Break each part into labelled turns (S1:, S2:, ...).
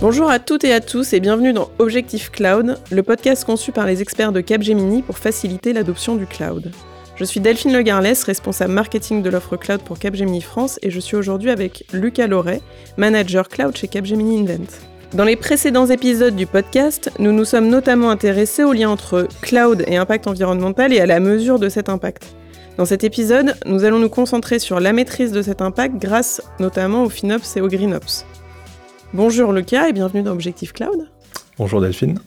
S1: Bonjour à toutes et à tous et bienvenue dans Objectif Cloud, le podcast conçu par les experts de Capgemini pour faciliter l'adoption du cloud. Je suis Delphine Legarlès, responsable marketing de l'offre cloud pour Capgemini France et je suis aujourd'hui avec Lucas Loret, manager cloud chez Capgemini Invent. Dans les précédents épisodes du podcast, nous nous sommes notamment intéressés au lien entre cloud et impact environnemental et à la mesure de cet impact. Dans cet épisode, nous allons nous concentrer sur la maîtrise de cet impact grâce notamment au FinOps et au GreenOps. Bonjour Lucas et bienvenue dans Objectif Cloud.
S2: Bonjour Delphine.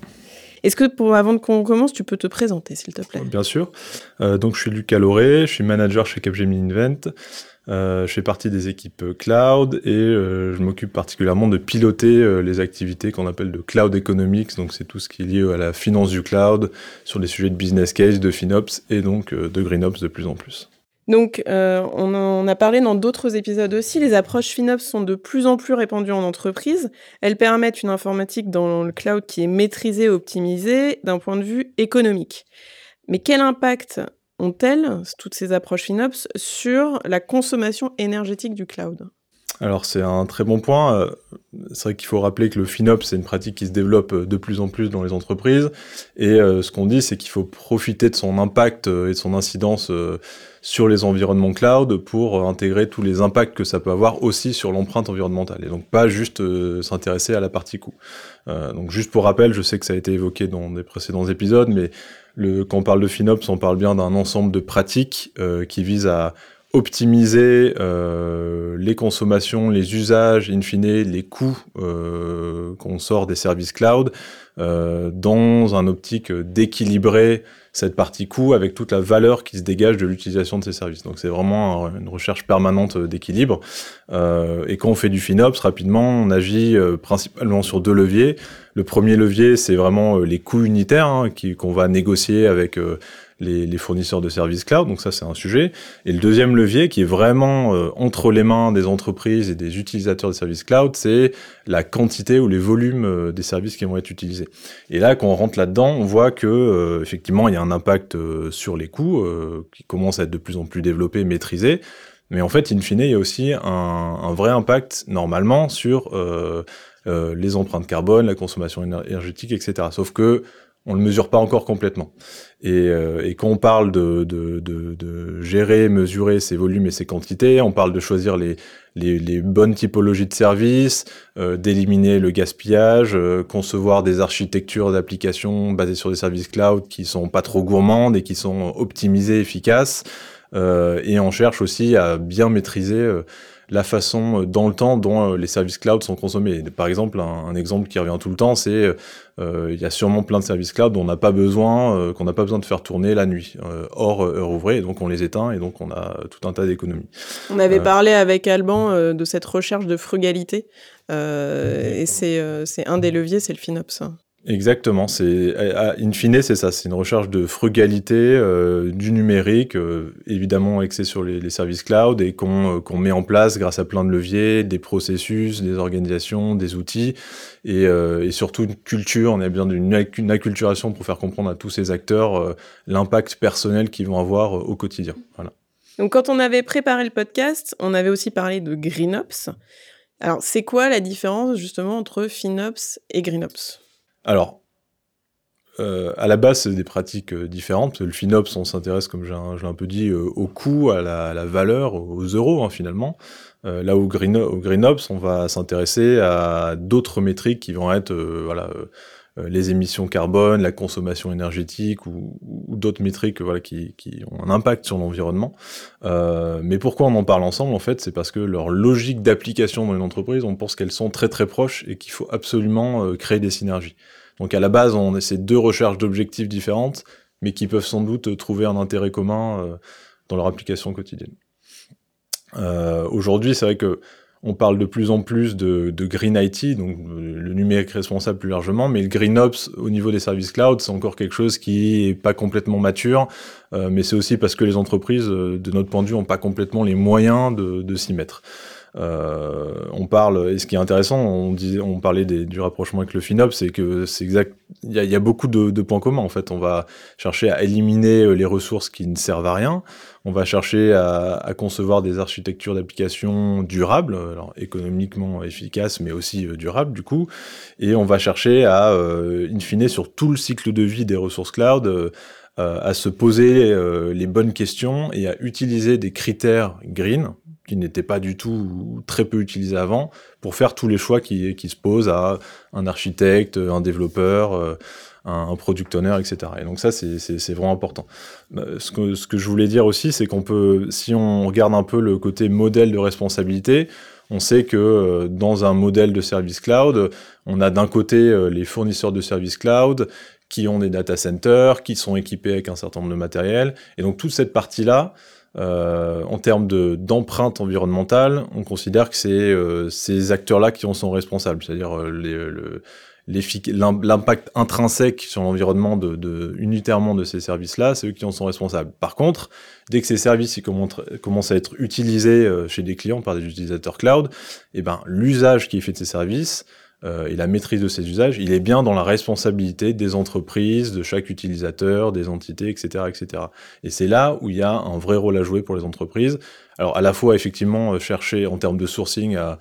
S1: Est-ce que pour, avant qu'on commence, tu peux te présenter s'il te plaît?
S2: Bien sûr. Euh, donc je suis Lucas Loré, je suis manager chez Capgemini Invent. Euh, je fais partie des équipes cloud et euh, je m'occupe particulièrement de piloter les activités qu'on appelle de cloud economics. Donc c'est tout ce qui est lié à la finance du cloud sur des sujets de business case, de FinOps et donc de GreenOps de plus en plus.
S1: Donc, euh, on en a parlé dans d'autres épisodes aussi, les approches FinOps sont de plus en plus répandues en entreprise. Elles permettent une informatique dans le cloud qui est maîtrisée, optimisée d'un point de vue économique. Mais quel impact ont-elles, toutes ces approches FinOps, sur la consommation énergétique du cloud?
S2: Alors c'est un très bon point. Euh, c'est vrai qu'il faut rappeler que le FinOps, c'est une pratique qui se développe de plus en plus dans les entreprises. Et euh, ce qu'on dit, c'est qu'il faut profiter de son impact et de son incidence sur les environnements cloud pour euh, intégrer tous les impacts que ça peut avoir aussi sur l'empreinte environnementale. Et donc pas juste euh, s'intéresser à la partie coût. Euh, donc juste pour rappel, je sais que ça a été évoqué dans des précédents épisodes, mais quand on parle de FinOps, on parle bien d'un ensemble de pratiques qui visent à optimiser euh, les consommations, les usages, in fine les coûts euh, qu'on sort des services cloud euh, dans un optique d'équilibrer cette partie coût avec toute la valeur qui se dégage de l'utilisation de ces services. Donc c'est vraiment une recherche permanente d'équilibre. et quand on fait du FinOps, rapidement, on agit principalement sur deux leviers. Le premier levier, c'est vraiment les coûts unitaires hein, qu'on va négocier avec les, fournisseurs de services cloud, donc ça c'est un sujet. Et le deuxième levier qui est vraiment euh, entre les mains des entreprises et des utilisateurs de services cloud, c'est la quantité ou les volumes euh, des services qui vont être utilisés. Et là, quand on rentre là-dedans, on voit que euh, effectivement il y a un impact sur les coûts qui commence à être de plus en plus développé, maîtrisé. Mais en fait, in fine, il y a aussi un, un vrai impact normalement sur les empreintes carbone, la consommation énergétique, etc. Sauf que on le mesure pas encore complètement. Et, euh, et quand on parle de, de, de, de, gérer, mesurer ces volumes et ces quantités, on parle de choisir les, les, les bonnes typologies de services, euh, d'éliminer le gaspillage, euh, concevoir des architectures d'applications basées sur des services cloud qui sont pas trop gourmandes et qui sont optimisées, efficaces. et on cherche aussi à bien maîtriser la façon dans le temps dont les services cloud sont consommés. Par exemple, un, exemple qui revient tout le temps, c'est euh, il y a sûrement plein de services cloud dont on n'a pas besoin, euh, qu'on n'a pas besoin de faire tourner la nuit, euh, hors heure ouvrée, et donc on les éteint, et donc on a tout un tas d'économies.
S1: On avait parlé avec Alban de cette recherche de frugalité, et c'est un des leviers, c'est le FinOps.
S2: Exactement, c'est in fine c'est ça, c'est une recherche de frugalité euh, du numérique, euh, évidemment axé sur les, services cloud et qu'on euh, qu'on met en place grâce à plein de leviers, des processus, des organisations, des outils et, et surtout une culture. On a besoin d'une acculturation pour faire comprendre à tous ces acteurs l'impact personnel qu'ils vont avoir au quotidien. Voilà.
S1: Donc quand on avait préparé le podcast, on avait aussi parlé de GreenOps. Alors c'est quoi la différence justement entre FinOps et GreenOps
S2: alors, euh, à la base, c'est des pratiques euh, différentes. Le FinOps, on s'intéresse, comme j'ai un, peu dit, euh, au coût, à la, valeur, aux euros, hein, finalement. là, au, Green, on va s'intéresser à d'autres métriques qui vont être voilà, les émissions carbone, la consommation énergétique ou, d'autres métriques voilà, qui, qui, ont un impact sur l'environnement. mais pourquoi on en parle ensemble En fait, c'est parce que leur logique d'application dans une entreprise, on pense qu'elles sont très très proches et qu'il faut absolument créer des synergies. Donc à la base, on essaie deux recherches d'objectifs différentes, mais qui peuvent sans doute trouver un intérêt commun euh, dans leur application quotidienne. Euh, aujourd'hui, c'est vrai que on parle de plus en plus de, Green IT, donc le numérique responsable plus largement, mais le Green Ops au niveau des services cloud, c'est encore quelque chose qui est pas complètement mature, euh, mais c'est aussi parce que les entreprises, de notre point de vue, n'ont pas complètement les moyens de s'y mettre. On parle, et ce qui est intéressant, on, on parlait du rapprochement avec le FinOps, c'est que c'est exact, il y, a beaucoup de, points communs en fait. On va chercher à éliminer les ressources qui ne servent à rien. On va chercher à, concevoir des architectures d'applications durables, alors économiquement efficaces, mais aussi durables du coup. Et on va chercher à, in fine, sur tout le cycle de vie des ressources cloud, euh, à se poser euh, les bonnes questions et à utiliser des critères green qui n'étaient pas du tout très peu utilisés avant pour faire tous les choix qui, se posent à un architecte, un développeur, euh, un, product owner, etc. Et donc ça, c'est vraiment important. Ce que, ce que je voulais dire aussi, c'est qu'on peut, si on regarde un peu le côté modèle de responsabilité, on sait que dans un modèle de service cloud, on a d'un côté les fournisseurs de services cloud qui ont des data centers, qui sont équipés avec un certain nombre de matériel. Et donc toute cette partie-là, euh, en termes d'empreinte environnementale, on considère que c'est euh, ces acteurs-là qui en sont responsables, c'est-à-dire euh, l'impact intrinsèque sur l'environnement de, de, unitairement de ces services-là, c'est eux qui en sont responsables. Par contre, dès que ces services commencent à être utilisés euh, chez des clients par des utilisateurs cloud, eh ben, l'usage qui est fait de ces services, euh, et la maîtrise de ces usages, il est bien dans la responsabilité des entreprises, de chaque utilisateur, des entités, etc. etc. Et c'est là où il y a un vrai rôle à jouer pour les entreprises. Alors à la fois effectivement euh, chercher en termes de sourcing à,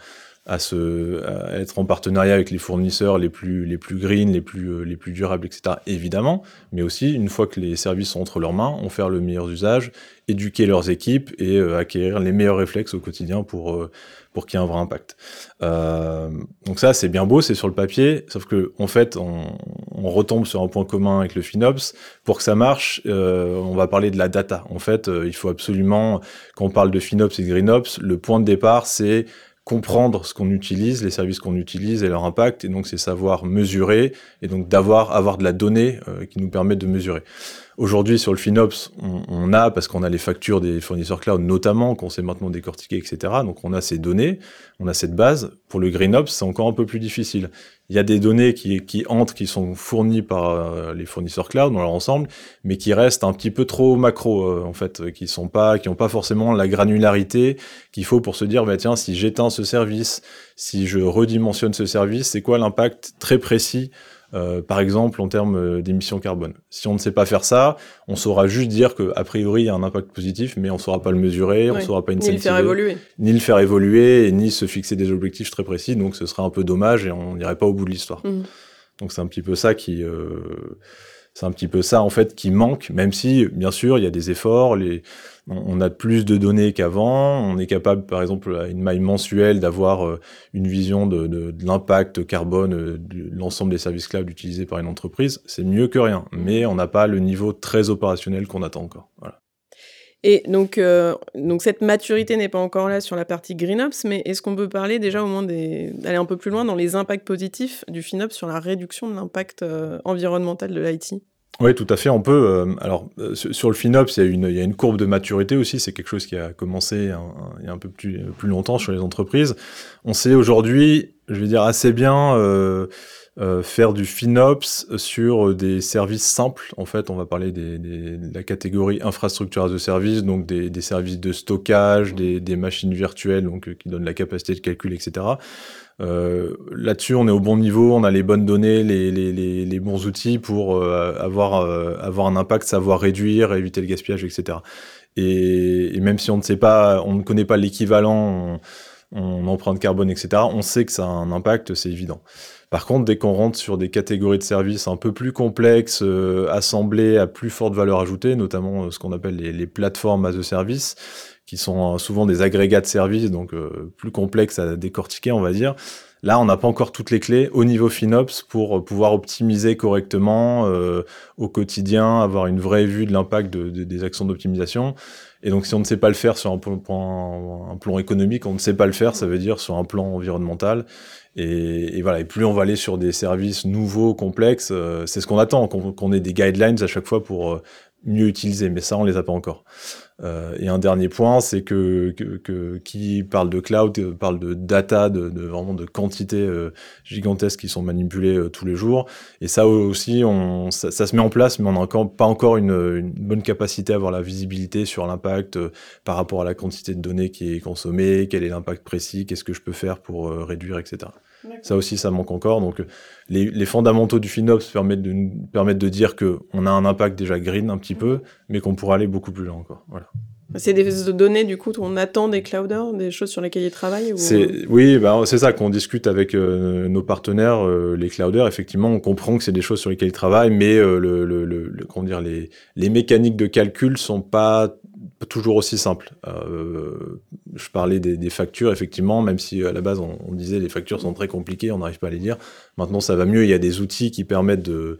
S2: à, se, à être en partenariat avec les fournisseurs les plus, les plus green, les plus, euh, les plus durables, etc. Évidemment, mais aussi une fois que les services sont entre leurs mains, en faire le meilleur usage, éduquer leurs équipes et acquérir les meilleurs réflexes au quotidien pour pour qu'il y ait un vrai impact. Euh, donc ça, c'est bien beau, c'est sur le papier, sauf que en fait, on, on, retombe sur un point commun avec le FinOps. Pour que ça marche, euh, on va parler de la data. En fait, euh, il faut absolument, quand on parle de FinOps et de GreenOps, le point de départ, c'est comprendre ce qu'on utilise, les services qu'on utilise et leur impact, et donc c'est savoir mesurer, et donc d'avoir avoir de la donnée euh, qui nous permet de mesurer. Aujourd'hui, sur le FinOps, on, a, parce qu'on a les factures des fournisseurs cloud, notamment, qu'on sait maintenant décortiquer, etc. Donc, on a ces données, on a cette base. Pour le GreenOps, c'est encore un peu plus difficile. Il y a des données qui, qui entrent, qui sont fournies par euh, les fournisseurs cloud dans leur ensemble, mais qui restent un petit peu trop macro, euh, en fait, qui sont pas, qui n'ont pas forcément la granularité qu'il faut pour se dire, bah, tiens, si j'éteins ce service, si je redimensionne ce service, c'est quoi l'impact très précis euh, par exemple en termes euh, d'émissions carbone. Si on ne sait pas faire ça, on saura juste dire que a priori il y a un impact positif, mais on ne saura pas le mesurer, on ne saura pas
S1: ni le faire évoluer,
S2: ni le faire évoluer, ni se fixer des objectifs très précis. Donc ce serait un peu dommage et on n'irait pas au bout de l'histoire. Mmh. Donc c'est un petit peu ça qui euh, c'est un petit peu ça en fait qui manque, même si bien sûr il y a des efforts, on, a plus de données qu'avant, on est capable par exemple à une maille mensuelle d'avoir euh, une vision de, l'impact carbone euh, de l'ensemble des services cloud utilisés par une entreprise, c'est mieux que rien, mais on n'a pas le niveau très opérationnel qu'on attend encore.
S1: Et donc, euh, donc cette maturité n'est pas encore là sur la partie GreenOps, mais est-ce qu'on peut parler déjà au moins d'aller un peu plus loin dans les impacts positifs du FinOps sur la réduction de l'impact environnemental de l'IT
S2: oui, tout à fait. On peut. Euh, alors, sur le FinOps, il y, a une, il y a une courbe de maturité aussi. C'est quelque chose qui a commencé il y a un peu plus, plus longtemps sur les entreprises. On sait aujourd'hui, je vais dire assez bien, euh, faire du FinOps sur des services simples. En fait, on va parler des, des, de la catégorie infrastructure as a service, donc des, des services de stockage, des, machines virtuelles, donc euh, qui donnent la capacité de calcul, etc. Euh, Là-dessus, on est au bon niveau, on a les bonnes données, les, les, les, les bons outils pour euh, avoir, avoir un impact, savoir réduire, éviter le gaspillage, etc. Et, même si on ne sait pas, on ne connaît pas l'équivalent en empreinte carbone, etc., on sait que ça a un impact, c'est évident. Par contre, dès qu'on rentre sur des catégories de services un peu plus complexes, euh, assemblées à plus forte valeur ajoutée, notamment euh, ce qu'on appelle les, plateformes as a service, qui sont euh, souvent des agrégats de services, donc plus complexes à décortiquer, on va dire. Là, on n'a pas encore toutes les clés au niveau FinOps pour pouvoir optimiser correctement au quotidien, avoir une vraie vue de l'impact des actions d'optimisation. Et donc, si on ne sait pas le faire sur un plan, un plan, économique, on ne sait pas le faire, ça veut dire sur un plan environnemental. Et, voilà, et plus on va aller sur des services nouveaux, complexes, euh, c'est ce qu'on attend, qu'on ait des guidelines à chaque fois pour euh, mieux utiliser, mais ça, on les a pas encore. Euh, et un dernier point, c'est que, que, qui parle de cloud euh, parle de data, de, de vraiment de quantités euh, gigantesques qui sont manipulées tous les jours. Et ça aussi, on, ça, se met en place, mais on n'a encore, pas encore une, une, bonne capacité à avoir la visibilité sur l'impact par rapport à la quantité de données qui est consommée, quel est l'impact précis, qu'est-ce que je peux faire pour réduire, etc. Ça aussi, ça manque encore. Donc, les, les fondamentaux du FinOps permettent de, permettent de dire qu'on a un impact déjà green un petit peu, mais qu'on pourra aller beaucoup plus loin encore. Voilà.
S1: C'est des données, du coup, on attend des clouders, des choses sur lesquelles ils travaillent
S2: ou... Oui, bah, c'est ça qu'on discute avec euh, nos partenaires, euh, les clouders. Effectivement, on comprend que c'est des choses sur lesquelles ils travaillent, mais euh, le, le, le, comment dire, les, les mécaniques de calcul sont pas toujours aussi simples. je parlais des, des, factures, effectivement, même si à la base on, on disait les factures sont très compliquées, on n'arrive pas à les dire. Maintenant, ça va mieux. Il y a des outils qui permettent de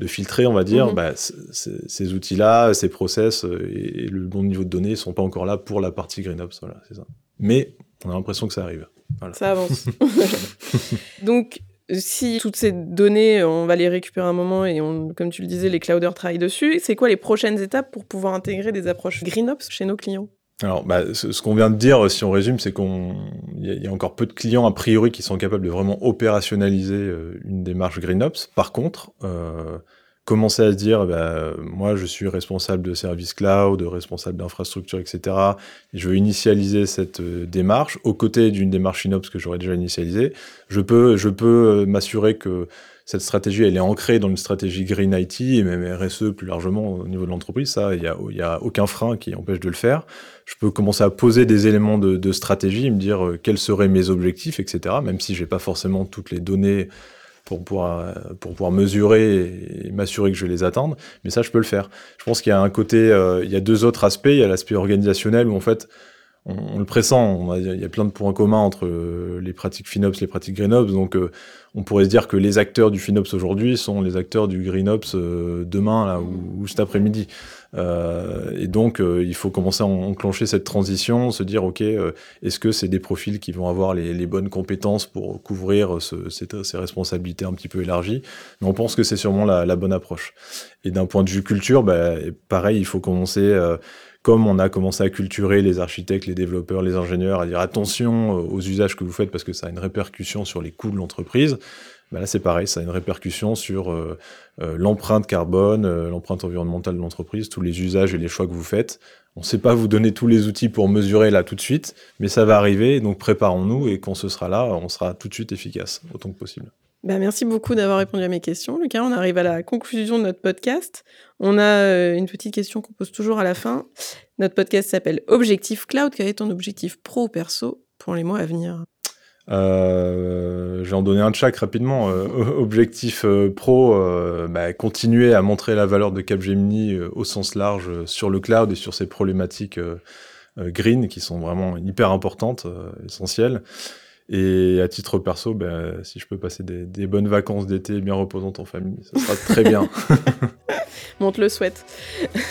S2: de filtrer, on va dire, mhm. bah, ces outils-là, ces process euh, et, le bon niveau de données sont pas encore là pour la partie GreenOps. Voilà, c'est ça. Mais on a l'impression que ça arrive.
S1: Ça avance. Donc, si toutes ces données, on va les récupérer un moment et on, comme tu le disais, les clouders travaillent dessus, c'est quoi les prochaines étapes pour pouvoir intégrer des approches GreenOps chez nos clients?
S2: Alors, bah, ce, qu'on vient de dire, si on résume, c'est qu'on y, a encore peu de clients a priori qui sont capables de vraiment opérationnaliser euh, une démarche GreenOps. Par contre, euh, commencer à se dire, bah, moi, je suis responsable de service cloud, responsable d'infrastructure, etc. Et je veux initialiser cette euh, démarche aux côtés d'une démarche FinOps que j'aurais déjà initialisée. Je peux, je peux m'assurer que cette stratégie, elle est ancrée dans une stratégie Green IT et même RSE plus largement au niveau de l'entreprise. Ça, il n'y a, a aucun frein qui empêche de le faire. Je peux commencer à poser des éléments de, stratégie, me dire euh, quels seraient mes objectifs, etc. Même si j'ai pas forcément toutes les données pour pouvoir, pour pouvoir mesurer et, m'assurer que je les attende. Mais ça, je peux le faire. Je pense qu'il y a un côté, euh, il y a deux autres aspects. Il y a l'aspect organisationnel où en fait, on, le pressent. il y a plein de points communs entre euh, les pratiques FinOps, les pratiques GreenOps. Donc, on pourrait se dire que les acteurs du FinOps aujourd'hui sont les acteurs du GreenOps euh, demain là, ou, cet après-midi. Euh, et donc, euh, il faut commencer à enclencher cette transition, se dire, OK, est-ce que c'est des profils qui vont avoir les, bonnes compétences pour couvrir ce, ces, responsabilités un petit peu élargies? Mais on pense que c'est sûrement la, la, bonne approche. Et d'un point de vue culture, bah, pareil, il faut commencer comme on a commencé à culturer les architectes, les développeurs, les ingénieurs, à dire attention euh, aux usages que vous faites parce que ça a une répercussion sur les coûts de l'entreprise, ben là c'est pareil, ça a une répercussion sur euh, euh, l'empreinte carbone, l'empreinte environnementale de l'entreprise, tous les usages et les choix que vous faites. On ne sait pas vous donner tous les outils pour mesurer là tout de suite, mais ça va arriver, donc préparons-nous et quand ce sera là, on sera tout de suite efficace, autant que possible.
S1: Bah, merci beaucoup d'avoir répondu à mes questions, Lucas. On arrive à la conclusion de notre podcast. On a euh, une petite question qu'on pose toujours à la fin. Notre podcast s'appelle Objectif Cloud. Quel est ton objectif pro ou perso pour les mois à venir?
S2: Euh, je vais en donner un chaque rapidement. Euh, objectif pro, bah, continuer à montrer la valeur de Capgemini au sens large sur le cloud et sur ces problématiques green qui sont vraiment hyper importantes, essentielles. Et à titre perso, ben, si je peux passer des, bonnes vacances d'été bien reposantes en famille, ça sera très bien.
S1: On te le souhaite.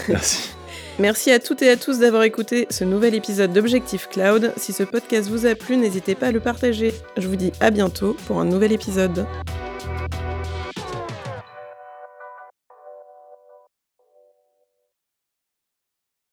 S2: Merci.
S1: Merci à toutes et à tous d'avoir écouté ce nouvel épisode d'Objectif Cloud. Si ce podcast vous a plu, n'hésitez pas à le partager. Je vous dis à bientôt pour un nouvel épisode.